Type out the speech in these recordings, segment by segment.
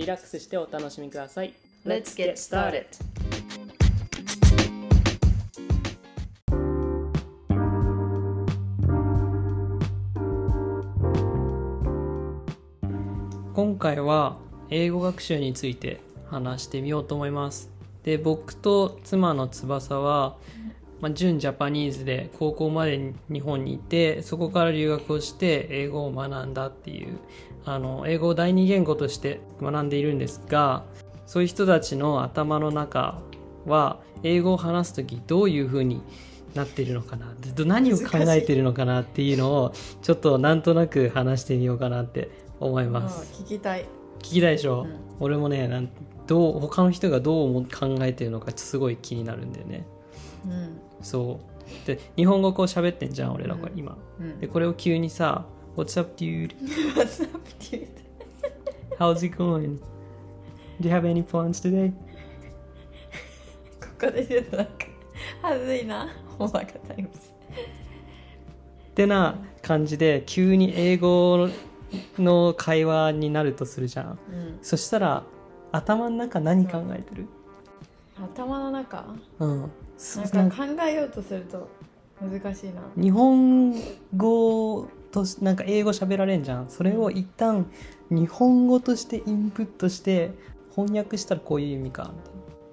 リラックスしてお楽しみください。Let's get started. 今回は英語学習について話してみようと思います。で僕と妻の翼は、まあ、純ジャパニーズで高校まで日本にいてそこから留学をして英語を学んだっていうあの英語を第二言語として学んでいるんですがそういう人たちの頭の中は英語を話す時どういうふうになっているのかなど何を考えているのかなっていうのをちょっとなんとなく話してみようかなって思います。聞きたい。聞きたいでしょ、うん。俺もねなんどう他の人がどう考えてるのかすごい気になるんだよね。うんそう。で日本語こう喋ってんじゃん俺らがうん。今、うん。でこれを急にさ「What's up dude? What's up, dude? How's it going? Do you have any plans today?」ここで言うとなんかはずいな。ほんわかタイムズってな感じで急に英語の会話になるとするじゃん。うん。そしたら頭の中何考えてる？頭の中。うん。なんか考えようとすると難しいな。日本語としなんか英語喋られんじゃん。それを一旦日本語としてインプットして翻訳したらこういう意味か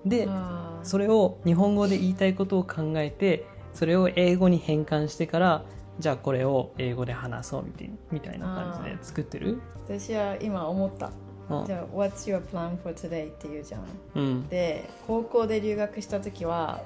みたいな。でそれを日本語で言いたいことを考えてそれを英語に変換してからじゃあこれを英語で話そうみたいな感じで作ってる？私は今思った。うんじゃあ「What's your plan for today?」って言うじゃん。うん。で高校で留学した時は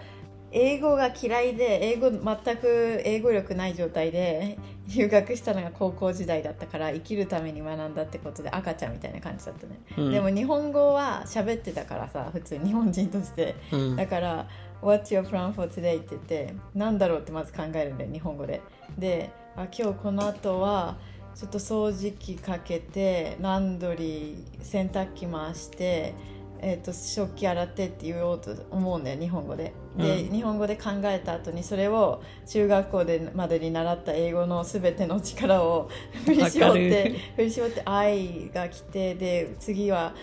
英語が嫌いで英語全く英語力ない状態で留学したのが高校時代だったから生きるために学んだってことで赤ちゃんみたいな感じだったね、うん。でも日本語は喋ってたからさ普通日本人として。うん。だから「What's your plan for today?」って言ってなんだろうってまず考えるんだよ日本語で。であ今日この後はちょっと掃除機かけてランドリー洗濯機回して、えー、と食器洗ってって言おうと思うんだよ日本語で。で、うん。日本語で考えた後にそれを中学校でまでに習った英語の全ての力を振り絞ってる振り絞って愛が来てで次は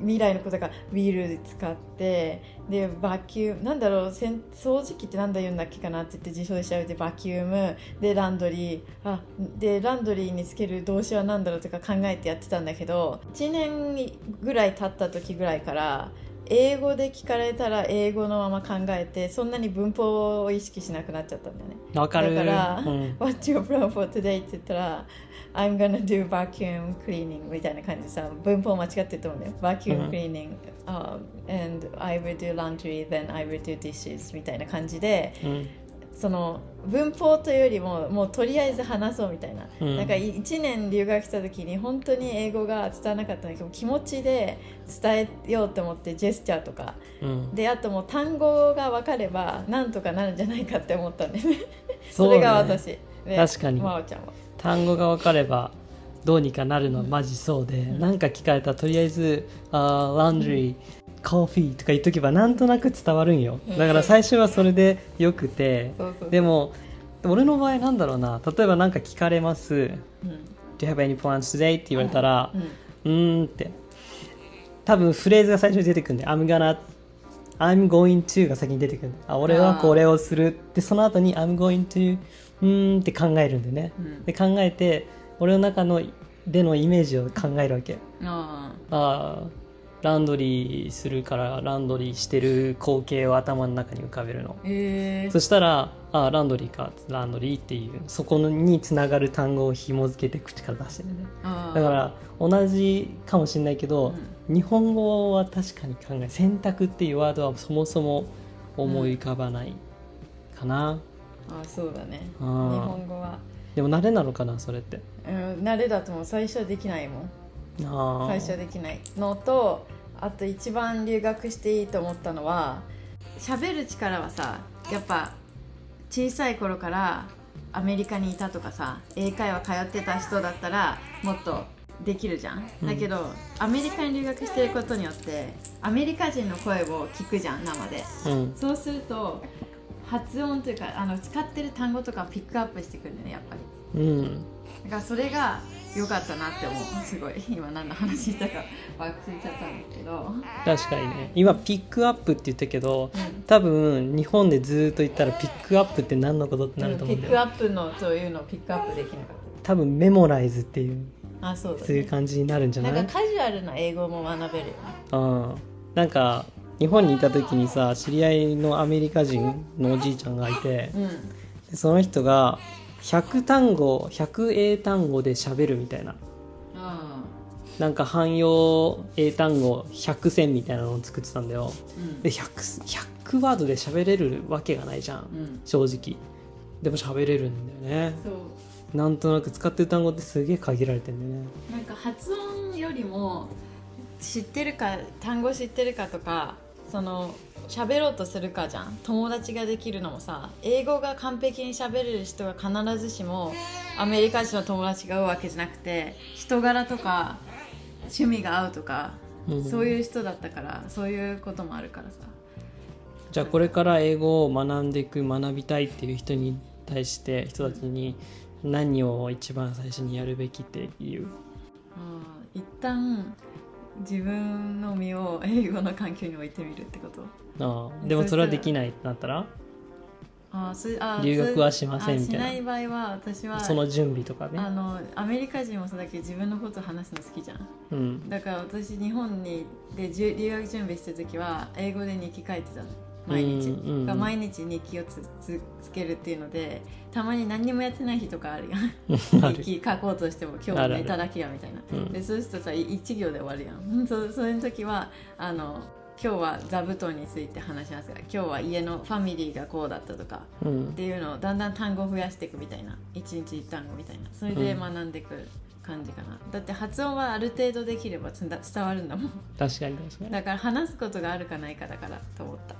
未来のことがビール使ってでバキュームなんだろう掃除機ってなんだ言うんだっけかなって言って辞書で調べてバキュームでランドリーあでランドリーにつける動詞は何だろうとか考えてやってたんだけど1年ぐらい経った時ぐらいから英語で聞かれたら英語のまま考えてそんなに文法を意識しなくなっちゃったんだよねわかるだからうん What's your plan for today? って言ったら I'm gonna do vacuum cleaning みたいな感じでさ文法間違ってると思うんだよ vacuum うん cleaning、um, and I will do laundry then I will do dishes みたいな感じでうんその文法というよりももうとりあえず話そうみたいな、うん。なんか1年留学した時に本当に英語が伝わらなかったんだけど気持ちで伝えようと思ってジェスチャーとか。うん。であともう単語が分かればなんとかなるんじゃないかって思ったんだよね。それが私。で確かに。真央ちゃんは。単語が分かればどうにかなるのはマジそうで、ん。なんか聞かれたらとりあえず「あーランドリー、コーヒー」とか言っとけばなんとなく伝わるんよ。うん。だから最初はそれでよくて。でも俺の場合なんだろうな。例えば何か聞かれます。うん「Do you have any plans today?」って言われたらうん「うーん」って。多分フレーズが最初に出てくるんで「I'm gonna」I'm going to が先に出てくるあ俺はこれをする。でその後に I'm going to うーんって考えるんでね、うん。で考えて俺の中のでのイメージを考えるわけ。あああランドリーするからランドリーしてる光景を頭の中に浮かべるの。えそしたらあランドリーかランドリーっていうそこにつながる単語を紐付けて口から出してるね。ー、だから同じかもしれないけど、日本語は確かに考え洗濯っていうワードはそもそも思い浮かばないかな、あーそうだね。日あー本語は、でも慣れなのかなそれって。うん、慣れだともう最初はできないもん。あー最初はできないのとあと一番留学していいと思ったのは喋る力はさやっぱ小さい頃からアメリカにいたとかさ英会話通ってた人だったらもっとできるじゃん、うん。だけどアメリカに留学してることによってアメリカ人の声を聞くじゃん生で。うん。そうすると発音というかあの使ってる単語とかをピックアップしてくるんだよねやっぱり。うん。だからそれが良かったなって思う。すごい。今何の話したか忘れちゃったんだけど、確かにね。今ピックアップって言ったけどうん。多分日本でずっと言ったらピックアップって何のことってなると思うんだよピックアップのそういうのをピックアップできなかっ多分メモライズっていうたあそうだ、そういうね、感じになるんじゃなないんかカジュアルな英語も学べるよね。うん。なんか日本にいた時にさ知り合いのアメリカ人のおじいちゃんがいてうん。でその人が100単語100英単語で喋るみたいな。あなんか汎用英単語100選みたいなのを作ってたんだよ。うん。で 100, 100ワードで喋れるわけがないじゃん。うん。正直。でも喋れるんだよね。なんとなく使ってる単語ってすげえ限られてんだよね。なんか発音よりも知ってるか単語知ってるかとかその喋ろうとするかじゃん。友達ができるのもさ英語が完璧に喋れる人が必ずしもアメリカ人の友達が合うわけじゃなくて人柄とか趣味が合うとか、うん。そういう人だったからそういうこともあるからさ。じゃあこれから英語を学んでいく学びたいっていう人に対して人たちに何を一番最初にやるべきっていう？あー一旦自分の身を英語の環境に置いてみるってこと？ああでもそれはできないってなったら？あーそれあー留学はしませんあみたいな。しない場合は私はその準備とかね。あのアメリカ人もそうだけど自分のこと話すの好きじゃん。うん。だから私日本にでじゅ留学準備してる時は英語で日記書いてたの毎日、うんうん毎日日記をつつつけるっていうのでたまに何にもやってない日とかあるやん。日記書こうとしても今日寝ただけやみたいな。うん。でそうするとさい一行で終わるやん。そそういう時はあの今日は座布団について話しますが今日は家のファミリーがこうだったとかうん。っていうのをだんだん単語を増やしていくみたいな。一日一単語みたいな。それで学んでいく感じかな、だって発音はある程度できれば伝わるんだもん。確かに確かに。だから話すことがあるかないかだからと思った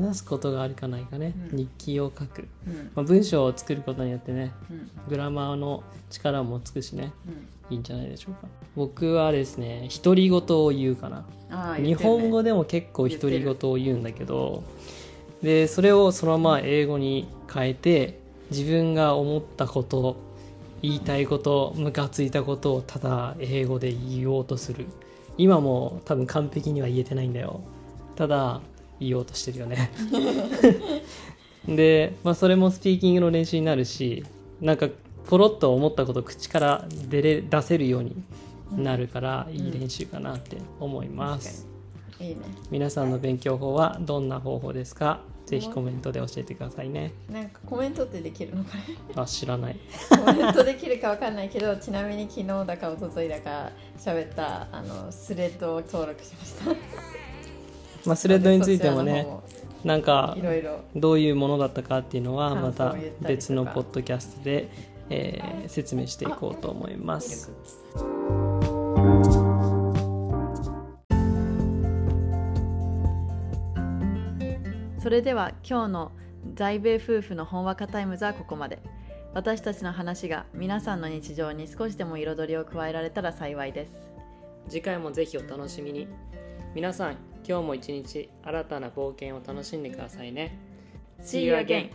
話すことがあるかないかね、うん。日記を書く、うん。まあ、文章を作ることによってねうん。グラマーの力もつくしねうん。いいんじゃないでしょうか。僕はですね独り言を言うかな。ああ日本語ででも結構独り言を言うんだけどでそれをそのまま英語に変えて自分が思ったこと言いたいことムカついたことをただ英語で言おうとする。今も多分完璧には言えてないんだよ。ただ言おうとしてるよね。で、まあ、それもスピーキングの練習になるしなんかポロッと思ったことを口から出れ出せるようになるからいい練習かなって思います、いいね。皆さんの勉強法はどんな方法ですか？ぜひコメントで教えてくださいね。なんかコメントってできるのかね？あ知らない。コメントできるかわかんないけどちなみに昨日だか一昨日だか喋ったあのスレッドを登録しましたまあスレッドについてもねなんかどういうものだったかっていうのはまた別のポッドキャストで、えー説明していこうと思います。それでは今日の在米夫婦のほんわかタイムズはここまで。私たちの話が皆さんの日常に少しでも彩りを加えられたら幸いです。次回もぜひお楽しみに。皆さん今日も一日新たな冒険を楽しんでくださいね See you again!